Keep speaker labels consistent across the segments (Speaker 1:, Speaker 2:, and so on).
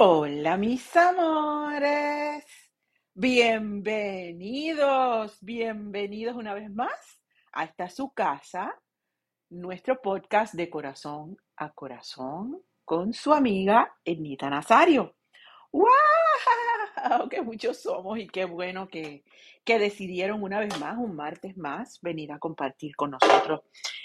Speaker 1: Hola mis amores, bienvenidos, bienvenidos una vez más a esta su casa, nuestro podcast de corazón a corazón con su amiga Ednita Nazario. ¡Wow! ¡Qué muchos somos y qué bueno que, que decidieron una vez más, un martes más, venir a compartir con nosotros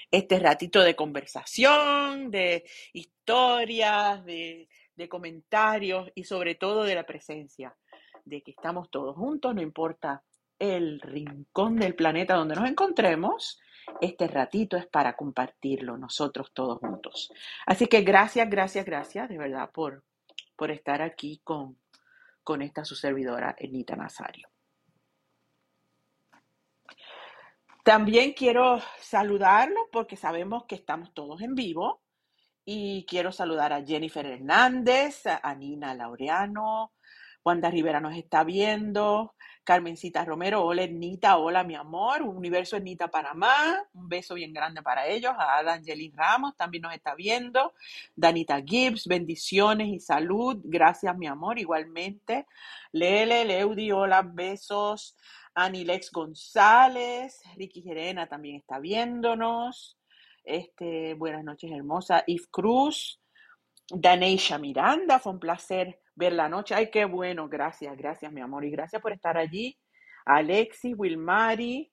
Speaker 1: este ratito de conversación, de historias, de de comentarios y sobre todo de la presencia, de que estamos todos juntos, no importa el rincón del planeta donde nos encontremos, este ratito es para compartirlo nosotros todos juntos. Así que gracias, gracias, gracias de verdad por, por estar aquí con, con esta su servidora, Enita Nazario. También quiero saludarlos porque sabemos que estamos todos en vivo y quiero saludar a Jennifer Hernández, a Nina Laureano, Wanda Rivera nos está viendo, Carmencita Romero, hola Ernita, hola mi amor, Universo Ernita Panamá, un beso bien grande para ellos, a Angelina Ramos también nos está viendo, Danita Gibbs, bendiciones y salud, gracias mi amor, igualmente, Lele, Leudi, hola, besos, Anilex González, Ricky Gerena también está viéndonos, este, buenas noches, hermosa. Yves Cruz, Daneisha Miranda, fue un placer ver la noche. Ay, qué bueno, gracias, gracias, mi amor. Y gracias por estar allí. Alexis, Wilmari,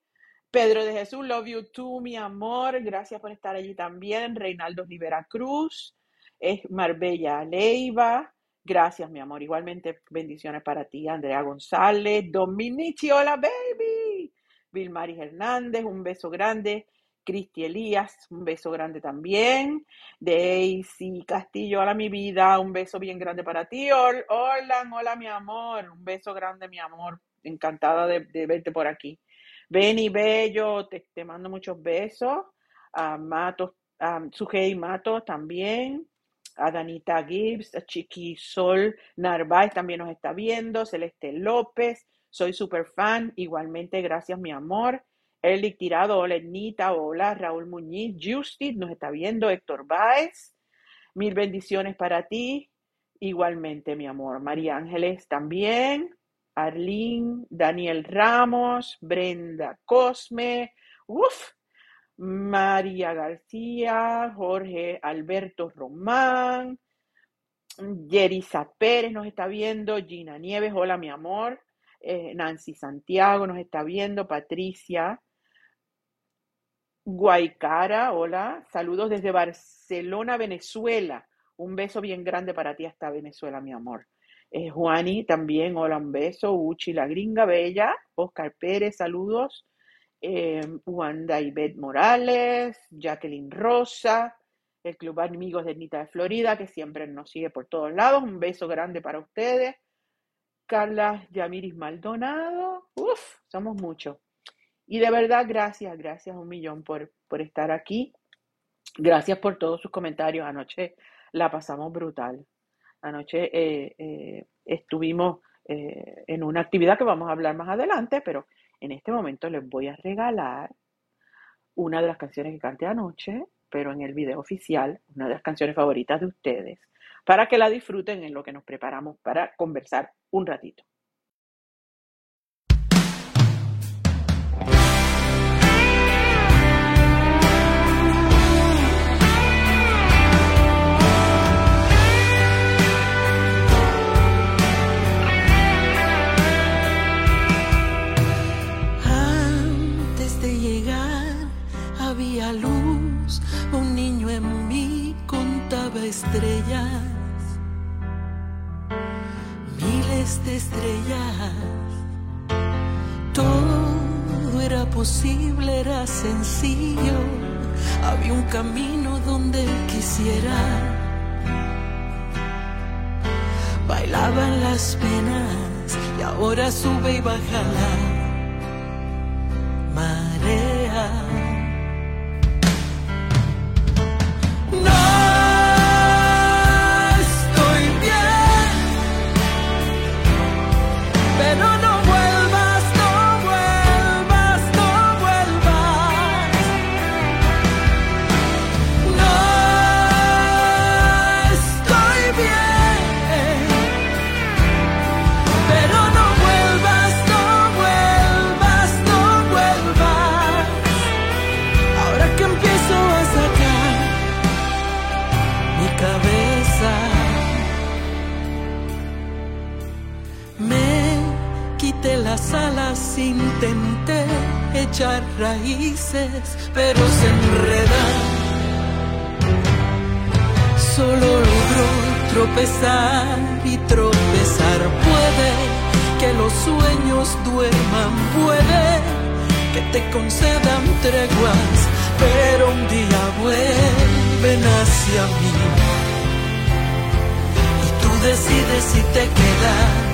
Speaker 1: Pedro de Jesús, love you too, mi amor. Gracias por estar allí también. Reinaldo Rivera Cruz, es Marbella Leiva. Gracias, mi amor. Igualmente, bendiciones para ti, Andrea González, Dominici, hola, baby. Vilmari Hernández, un beso grande. Cristi Elías, un beso grande también. Daisy Castillo, hola mi vida, un beso bien grande para ti. Hola, hola, mi amor, un beso grande mi amor. Encantada de, verte por aquí. Benny Bello, te, te mando muchos besos. A Matos, a Sujei Matos también. A Danita Gibbs, a Chiqui Sol Narváez también nos está viendo. Celeste López, soy super fan. Igualmente, gracias mi amor. Erlich Tirado, hola hola Raúl Muñiz, Justit nos está viendo, Héctor Báez, mil bendiciones para ti, igualmente mi amor, María Ángeles también, Arlene, Daniel Ramos, Brenda Cosme, uff, María García, Jorge Alberto Román, Yerisa Pérez nos está viendo, Gina Nieves, hola mi amor, eh, Nancy Santiago nos está viendo, Patricia, Guaycara, hola, saludos desde Barcelona, Venezuela. Un beso bien grande para ti hasta Venezuela, mi amor. Eh, Juani también, hola, un beso. Uchi, la gringa bella. Oscar Pérez, saludos. Eh, Wanda Ibet Morales, Jacqueline Rosa, el Club Amigos de Nita de Florida, que siempre nos sigue por todos lados. Un beso grande para ustedes. Carla Yamiris Maldonado, uf, somos muchos. Y de verdad, gracias, gracias un millón por, por estar aquí. Gracias por todos sus comentarios. Anoche la pasamos brutal. Anoche eh, eh, estuvimos eh, en una actividad que vamos a hablar más adelante, pero en este momento les voy a regalar una de las canciones que canté anoche, pero en el video oficial, una de las canciones favoritas de ustedes, para que la disfruten en lo que nos preparamos para conversar un ratito.
Speaker 2: De estrellas. Todo era posible, era sencillo. Había un camino donde quisiera. Bailaban las penas y ahora sube y baja la pero se enredan. Solo logró tropezar y tropezar. Puede que los sueños duerman, puede que te concedan treguas, pero un día vuelven hacia mí. Y tú decides si te quedas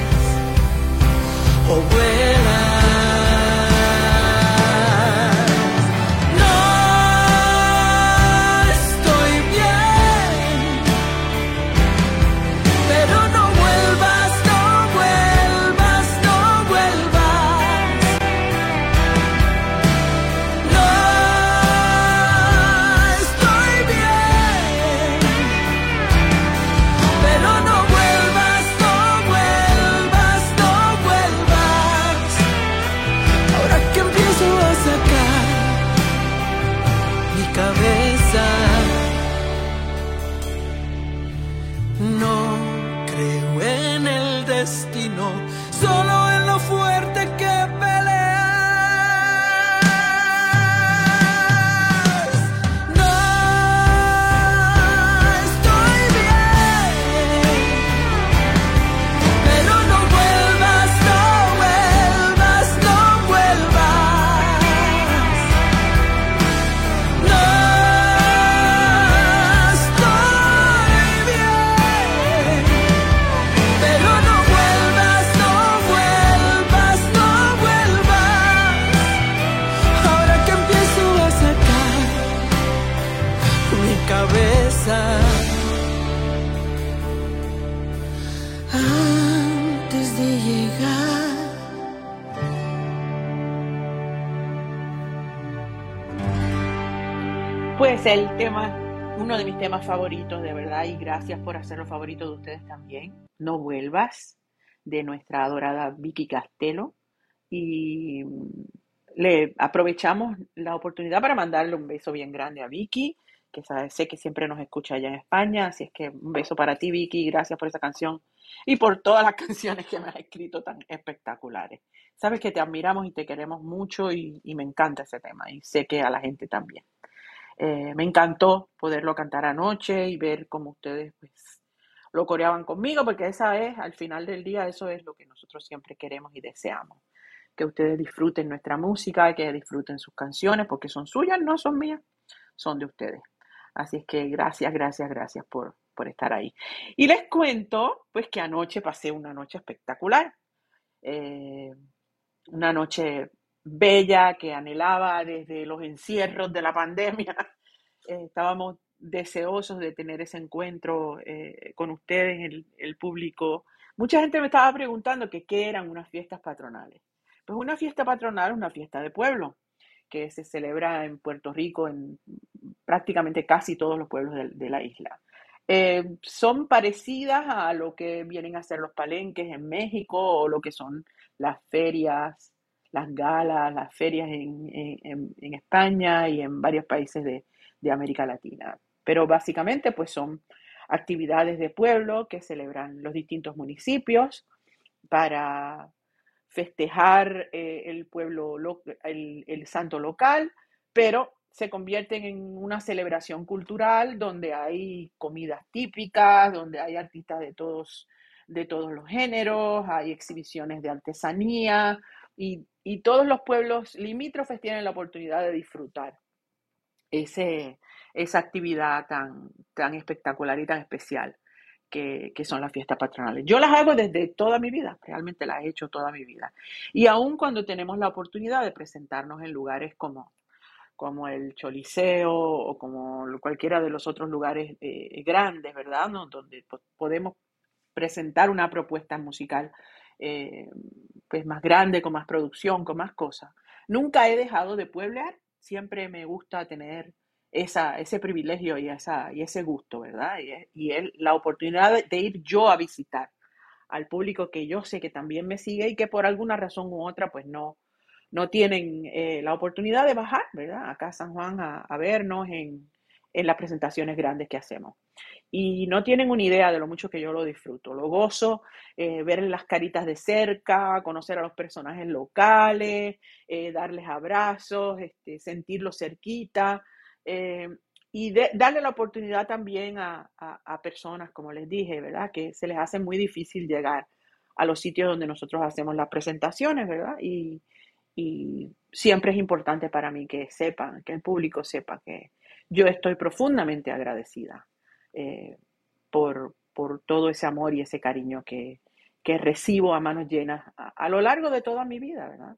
Speaker 1: el tema, uno de mis temas favoritos, de verdad, y gracias por hacerlo favorito de ustedes también. No vuelvas, de nuestra adorada Vicky Castelo. Y le aprovechamos la oportunidad para mandarle un beso bien grande a Vicky, que sé que siempre nos escucha allá en España. Así es que un beso para ti, Vicky. Gracias por esa canción y por todas las canciones que me has escrito tan espectaculares. Sabes que te admiramos y te queremos mucho y me encanta ese tema y sé que a la gente también. Eh, me encantó poderlo cantar anoche y ver cómo ustedes pues, lo coreaban conmigo, porque esa es, al final del día, eso es lo que nosotros siempre queremos y deseamos. Que ustedes disfruten nuestra música, que disfruten sus canciones, porque son suyas, no son mías, son de ustedes. Así es que gracias, gracias, gracias por, por estar ahí. Y les cuento, pues que anoche pasé una noche espectacular. Eh, una noche bella que anhelaba desde los encierros de la pandemia. Eh, estábamos deseosos de tener ese encuentro eh, con ustedes, el, el, público. Mucha gente me estaba preguntando qué eran unas fiestas patronales. Pues una fiesta patronal es una fiesta de pueblo que se celebra en Puerto Rico, en prácticamente casi todos los pueblos de, de la isla. Eh, son parecidas a lo que vienen a ser los palenques en México o lo que son las ferias las galas, las ferias en, España y en varios países de, América Latina. Pero básicamente pues son actividades de pueblo que celebran los distintos municipios para festejar eh, el pueblo, el, el, santo local, pero se convierten en una celebración cultural donde hay comidas típicas, donde hay artistas de todos, de todos los géneros, hay exhibiciones de artesanía, y, todos los pueblos limítrofes tienen la oportunidad de disfrutar ese, esa actividad tan, tan espectacular y tan especial que, son las fiestas patronales. Yo las hago desde toda mi vida, realmente las he hecho toda mi vida. Y aún cuando tenemos la oportunidad de presentarnos en lugares como, como el Choliseo o como cualquiera de los otros lugares eh, grandes, ¿verdad? Donde podemos presentar una propuesta musical eh, pues más grande, con más producción, con más cosas. Nunca he dejado de pueblear, siempre me gusta tener esa, ese privilegio y, esa, y ese gusto, ¿verdad? Y, y la oportunidad de, ir yo a visitar al público que yo sé que también me sigue y que por alguna razón u otra pues no, no tienen eh, la oportunidad de bajar, ¿verdad? Acá a San Juan a, vernos en, en, las presentaciones grandes que hacemos. Y no tienen una idea de lo mucho que yo lo disfruto. Lo gozo, eh, ver las caritas de cerca, conocer a los personajes locales, eh, darles abrazos, este, sentirlos cerquita. Eh, y darle la oportunidad también a, personas, como les dije, ¿verdad? Que se les hace muy difícil llegar a los sitios donde nosotros hacemos las presentaciones, ¿verdad? Y, y siempre es importante para mí que sepan, que el público sepa que yo estoy profundamente agradecida eh, por, por, todo ese amor y ese cariño que, que recibo a manos llenas a, lo largo de toda mi vida, ¿verdad?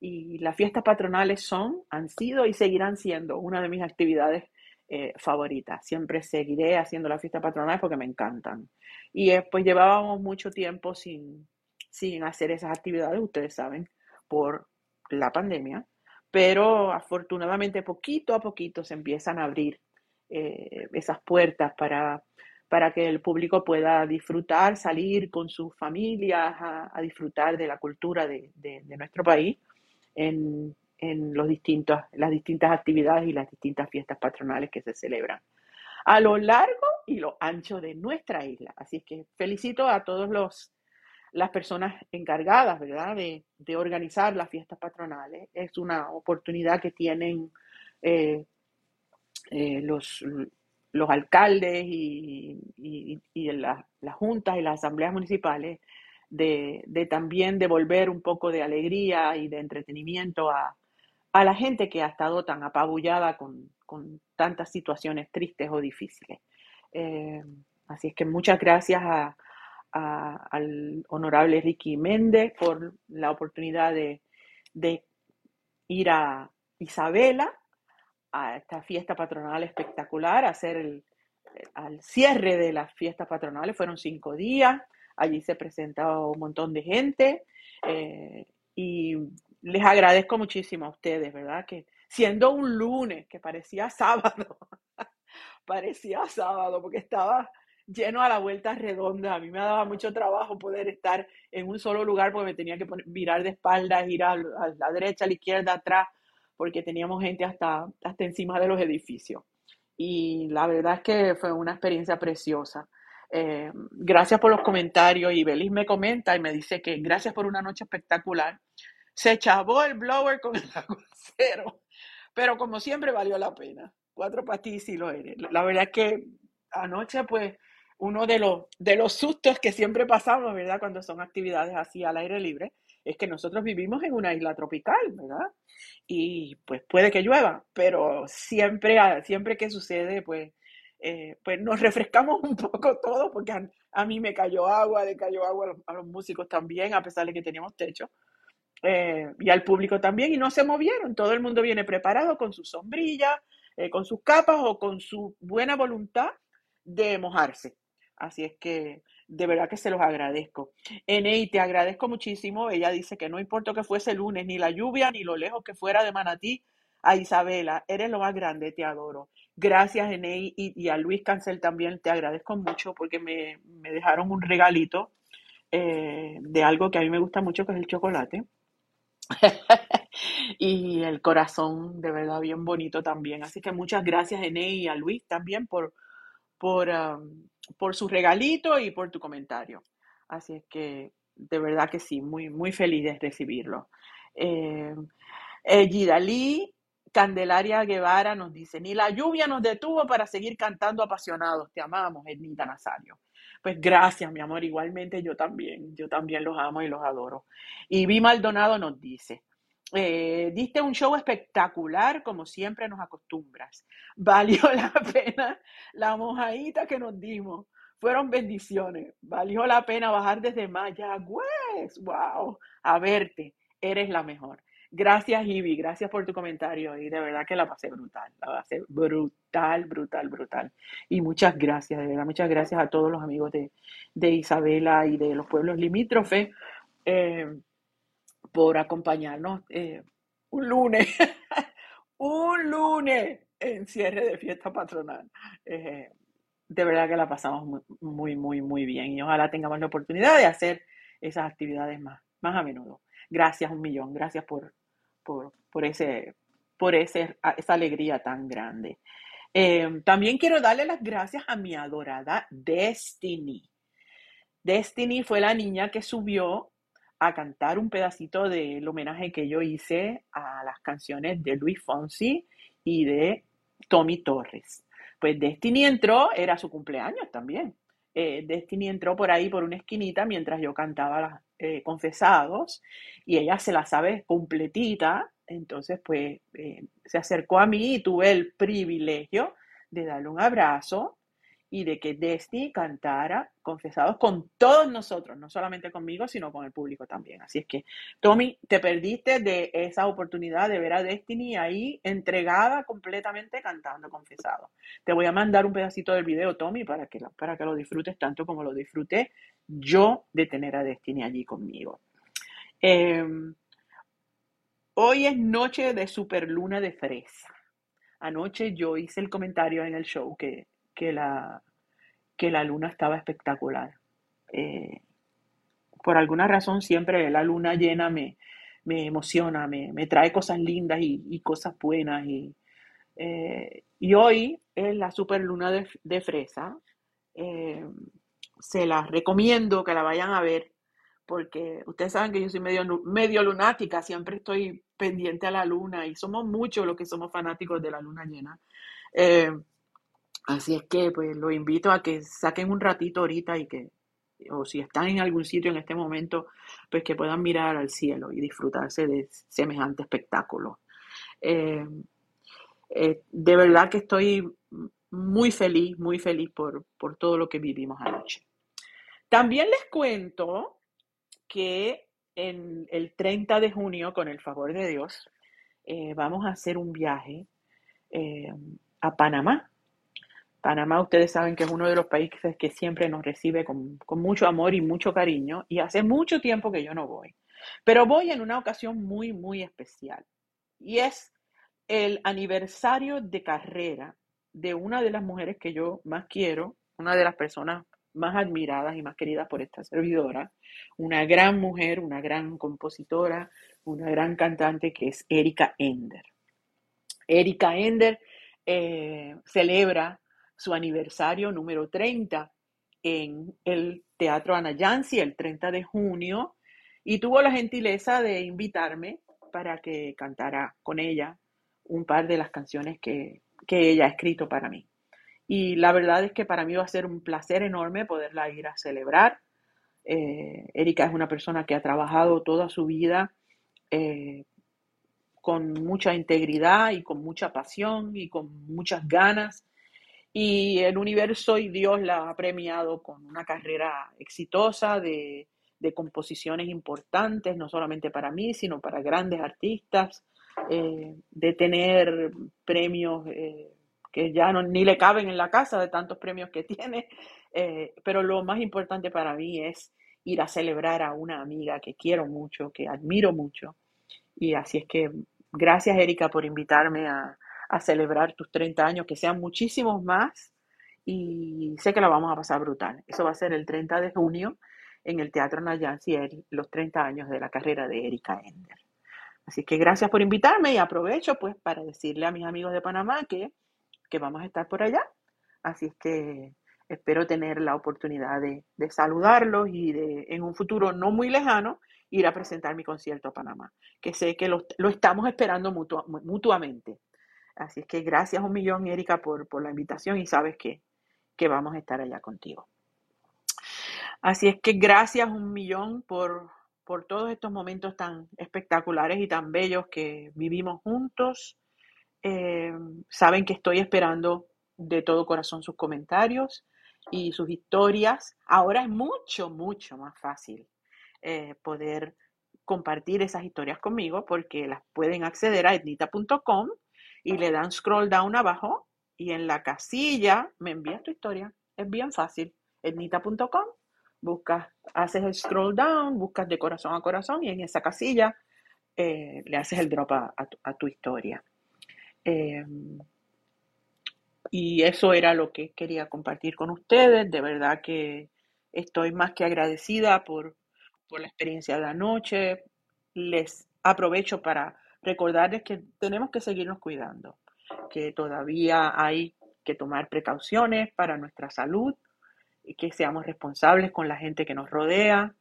Speaker 1: Y las fiestas patronales son, han sido y seguirán siendo una de mis actividades eh, favoritas. Siempre seguiré haciendo las fiestas patronales porque me encantan. Y eh, pues llevábamos mucho tiempo sin, sin hacer esas actividades, ustedes saben, por la pandemia, pero afortunadamente poquito a poquito se empiezan a abrir eh, esas puertas para, para que el público pueda disfrutar, salir con sus familias a, disfrutar de la cultura de, nuestro país en, en los distintos, las distintas actividades y las distintas fiestas patronales que se celebran a lo largo y lo ancho de nuestra isla. Así que felicito a todos los las personas encargadas, ¿verdad?, de, organizar las fiestas patronales. Es una oportunidad que tienen eh, eh, los, los alcaldes y, las juntas y las asambleas municipales de, también devolver un poco de alegría y de entretenimiento a, la gente que ha estado tan apabullada con, tantas situaciones tristes o difíciles. Eh, así es que muchas gracias a, al honorable Ricky Méndez por la oportunidad de, ir a Isabela, a esta fiesta patronal espectacular, hacer el, al cierre de las fiestas patronales, fueron cinco días, allí se presentaba un montón de gente eh, y les agradezco muchísimo a ustedes, ¿verdad? Que siendo un lunes, que parecía sábado, parecía sábado, porque estaba lleno a la vuelta redonda. A mí me daba mucho trabajo poder estar en un solo lugar porque me tenía que poner, virar de espaldas, ir a, la derecha, a la izquierda, atrás, porque teníamos gente hasta, hasta encima de los edificios. Y la verdad es que fue una experiencia preciosa. Eh, gracias por los comentarios. Y Belis me comenta y me dice que gracias por una noche espectacular. Se chavó el blower con el aguacero, pero como siempre valió la pena. Cuatro pastillas y lo eres. La verdad es que anoche pues uno de los, de los sustos que siempre pasamos, ¿verdad? Cuando son actividades así al aire libre, es que nosotros vivimos en una isla tropical, ¿verdad? Y pues puede que llueva, pero siempre, siempre que sucede, pues, eh, pues nos refrescamos un poco todos, porque a, mí me cayó agua, le cayó agua a los, músicos también, a pesar de que teníamos techo. Eh, y al público también, y no se movieron. Todo el mundo viene preparado con su sombrilla, eh, con sus capas o con su buena voluntad de mojarse. Así es que de verdad que se los agradezco. Enei, te agradezco muchísimo. Ella dice que no importa que fuese lunes, ni la lluvia, ni lo lejos que fuera de Manatí, a Isabela, eres lo más grande, te adoro. Gracias, Enei, y, a Luis Cancel también te agradezco mucho porque me, dejaron un regalito eh, de algo que a mí me gusta mucho, que es el chocolate. y el corazón, de verdad, bien bonito también. Así que muchas gracias, Enei, y a Luis también por, por, por su regalito y por tu comentario. Así es que de verdad que sí, muy, muy feliz de recibirlo. Eh, eh, Gidalí Candelaria Guevara nos dice, ni la lluvia nos detuvo para seguir cantando apasionados. Te amamos, Ednita Nazario. Pues gracias, mi amor. Igualmente yo también, yo también los amo y los adoro. Y Vi Maldonado nos dice, eh, diste un show espectacular, como siempre nos acostumbras. Valió la pena la mojadita que nos dimos. Fueron bendiciones. Valió la pena bajar desde Mayagüez. ¡Wow! A verte. Eres la mejor. Gracias, Ivy. Gracias por tu comentario. Y de verdad que la pasé brutal. La pasé brutal, brutal, brutal. Y muchas gracias, de verdad. Muchas gracias a todos los amigos de, Isabela y de los pueblos limítrofes. Eh, por acompañarnos eh, un lunes, un lunes en cierre de fiesta patronal. Eh, de verdad que la pasamos muy, muy, muy, bien y ojalá tengamos la oportunidad de hacer esas actividades más, más a menudo. Gracias un millón, gracias por, por, ese, por ese, esa alegría tan grande. Eh, también quiero darle las gracias a mi adorada Destiny. Destiny fue la niña que subió a cantar un pedacito del homenaje que yo hice a las canciones de Luis Fonsi y de Tommy Torres. Pues Destiny entró, era su cumpleaños también. Eh, Destiny entró por ahí por una esquinita mientras yo cantaba las eh, confesados y ella se la sabe completita. Entonces, pues eh, se acercó a mí y tuve el privilegio de darle un abrazo y de que Destiny cantara confesados con todos nosotros, no solamente conmigo, sino con el público también. Así es que, Tommy, te perdiste de esa oportunidad de ver a Destiny ahí entregada completamente cantando confesados. Te voy a mandar un pedacito del video, Tommy, para que, para que lo disfrutes tanto como lo disfruté yo de tener a Destiny allí conmigo. Eh, hoy es noche de superluna de fresa. Anoche yo hice el comentario en el show que que la, que la luna estaba espectacular. Eh, por alguna razón siempre la luna llena me, me emociona, me, me, trae cosas lindas y, cosas buenas. Y, eh, y, hoy es la super luna de, de fresa. Eh, se las recomiendo que la vayan a ver porque ustedes saben que yo soy medio, medio lunática, siempre estoy pendiente a la luna y somos muchos los que somos fanáticos de la luna llena. Eh, Así es que pues lo invito a que saquen un ratito ahorita y que, o si están en algún sitio en este momento, pues que puedan mirar al cielo y disfrutarse de semejante espectáculo. Eh, eh, de verdad que estoy muy feliz, muy feliz por, por todo lo que vivimos anoche. También les cuento que en el 30 de junio, con el favor de Dios, eh, vamos a hacer un viaje a Panamá. Panamá, ustedes saben que es uno de los países que siempre nos recibe con, con, mucho amor y mucho cariño, y hace mucho tiempo que yo no voy. Pero voy en una ocasión muy, muy especial, y es el aniversario de carrera de una de las mujeres que yo más quiero, una de las personas más admiradas y más queridas por esta servidora, una gran mujer, una gran compositora, una gran cantante que es Erika Ender. Erika Ender eh, celebra su aniversario número 30 en el Teatro Anayansi el 30 de junio y tuvo la gentileza de invitarme para que cantara con ella un par de las canciones que, que ella ha escrito para mí. Y la verdad es que para mí va a ser un placer enorme poderla ir a celebrar. Eh, Erika es una persona que ha trabajado toda su vida eh, con mucha integridad y con mucha pasión y con muchas ganas y el universo y Dios la ha premiado con una carrera exitosa de, de composiciones importantes, no solamente para mí, sino para grandes artistas, eh, de tener premios eh, que ya no, ni le caben en la casa de tantos premios que tiene, eh, pero lo más importante para mí es ir a celebrar a una amiga que quiero mucho, que admiro mucho. Y así es que gracias Erika por invitarme a, a celebrar tus 30 años, que sean muchísimos más y sé que la vamos a pasar brutal. Eso va a ser el 30 de junio en el Teatro Nayansi, los 30 años de la carrera de Erika Ender. Así que gracias por invitarme y aprovecho pues para decirle a mis amigos de Panamá que, que vamos a estar por allá. Así es que espero tener la oportunidad de, de saludarlos y de en un futuro no muy lejano ir a presentar mi concierto a Panamá, que sé que lo, lo estamos esperando mutua, mutuamente. Así es que gracias un millón, Erika, por, por la invitación y sabes que, que vamos a estar allá contigo. Así es que gracias un millón por, por todos estos momentos tan espectaculares y tan bellos que vivimos juntos. Eh, saben que estoy esperando de todo corazón sus comentarios y sus historias. Ahora es mucho, mucho más fácil eh, poder compartir esas historias conmigo porque las pueden acceder a etnita.com y le dan scroll down abajo y en la casilla me envías tu historia. Es bien fácil. Etnita.com, buscas, haces el scroll down, buscas de corazón a corazón y en esa casilla eh, le haces el drop a, a, tu, historia. Eh, y eso era lo que quería compartir con ustedes. De verdad que estoy más que agradecida por, por la experiencia de la noche. Les aprovecho para recordarles que tenemos que seguirnos cuidando, que todavía hay que tomar precauciones para nuestra salud, y que seamos responsables con la gente que nos rodea,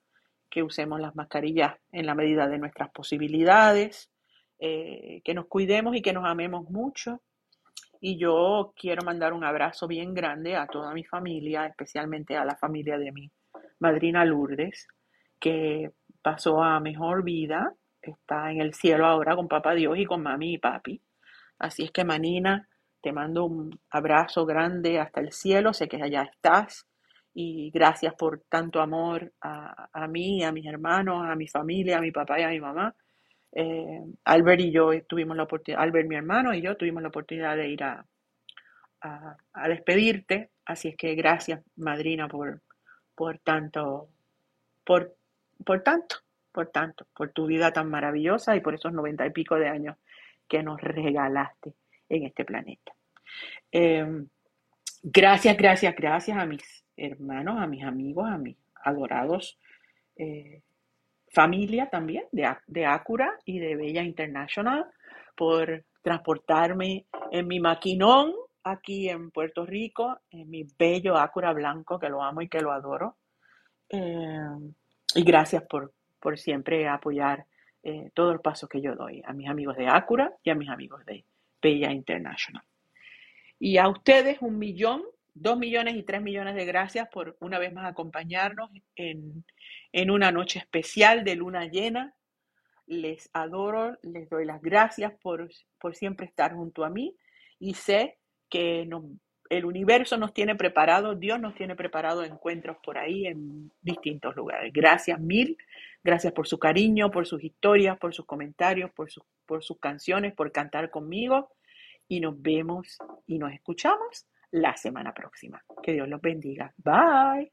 Speaker 1: que usemos las mascarillas en la medida de nuestras posibilidades, eh, que nos cuidemos y que nos amemos mucho. Y yo quiero mandar un abrazo bien grande a toda mi familia, especialmente a la familia de mi madrina Lourdes, que pasó a mejor vida, está en el cielo ahora con papá Dios y con mami y papi. Así es que Manina, te mando un abrazo grande hasta el cielo, sé que allá estás y gracias por tanto amor a, a mí, a mis hermanos, a mi familia, a mi papá y a mi mamá. Eh, Albert y yo tuvimos la oportunidad, Albert mi hermano y yo tuvimos la oportunidad de ir a, a, a despedirte, así es que gracias madrina por, por tanto, por, por tanto, por tanto, por tu vida tan maravillosa y por esos noventa y pico de años que nos regalaste en este planeta. Eh, gracias, gracias, gracias a mis hermanos, a mis amigos, a mis adorados eh, familia también de, de Acura y de Bella International por transportarme en mi maquinón aquí en Puerto Rico, en mi bello Acura blanco que lo amo y que lo adoro. Eh, y gracias por, por siempre apoyar eh, todo el paso que yo doy a mis amigos de Acura y a mis amigos de Bella International. Y a ustedes un millón, dos millones y tres millones de gracias por una vez más acompañarnos en, en una noche especial de luna llena. Les adoro, les doy las gracias por, por siempre estar junto a mí y sé que nos- el universo nos tiene preparado, Dios nos tiene preparado encuentros por ahí en distintos lugares. Gracias mil, gracias por su cariño, por sus historias, por sus comentarios, por sus, canciones, por cantar conmigo y nos vemos y nos escuchamos la semana próxima. Que Dios los bendiga. Bye.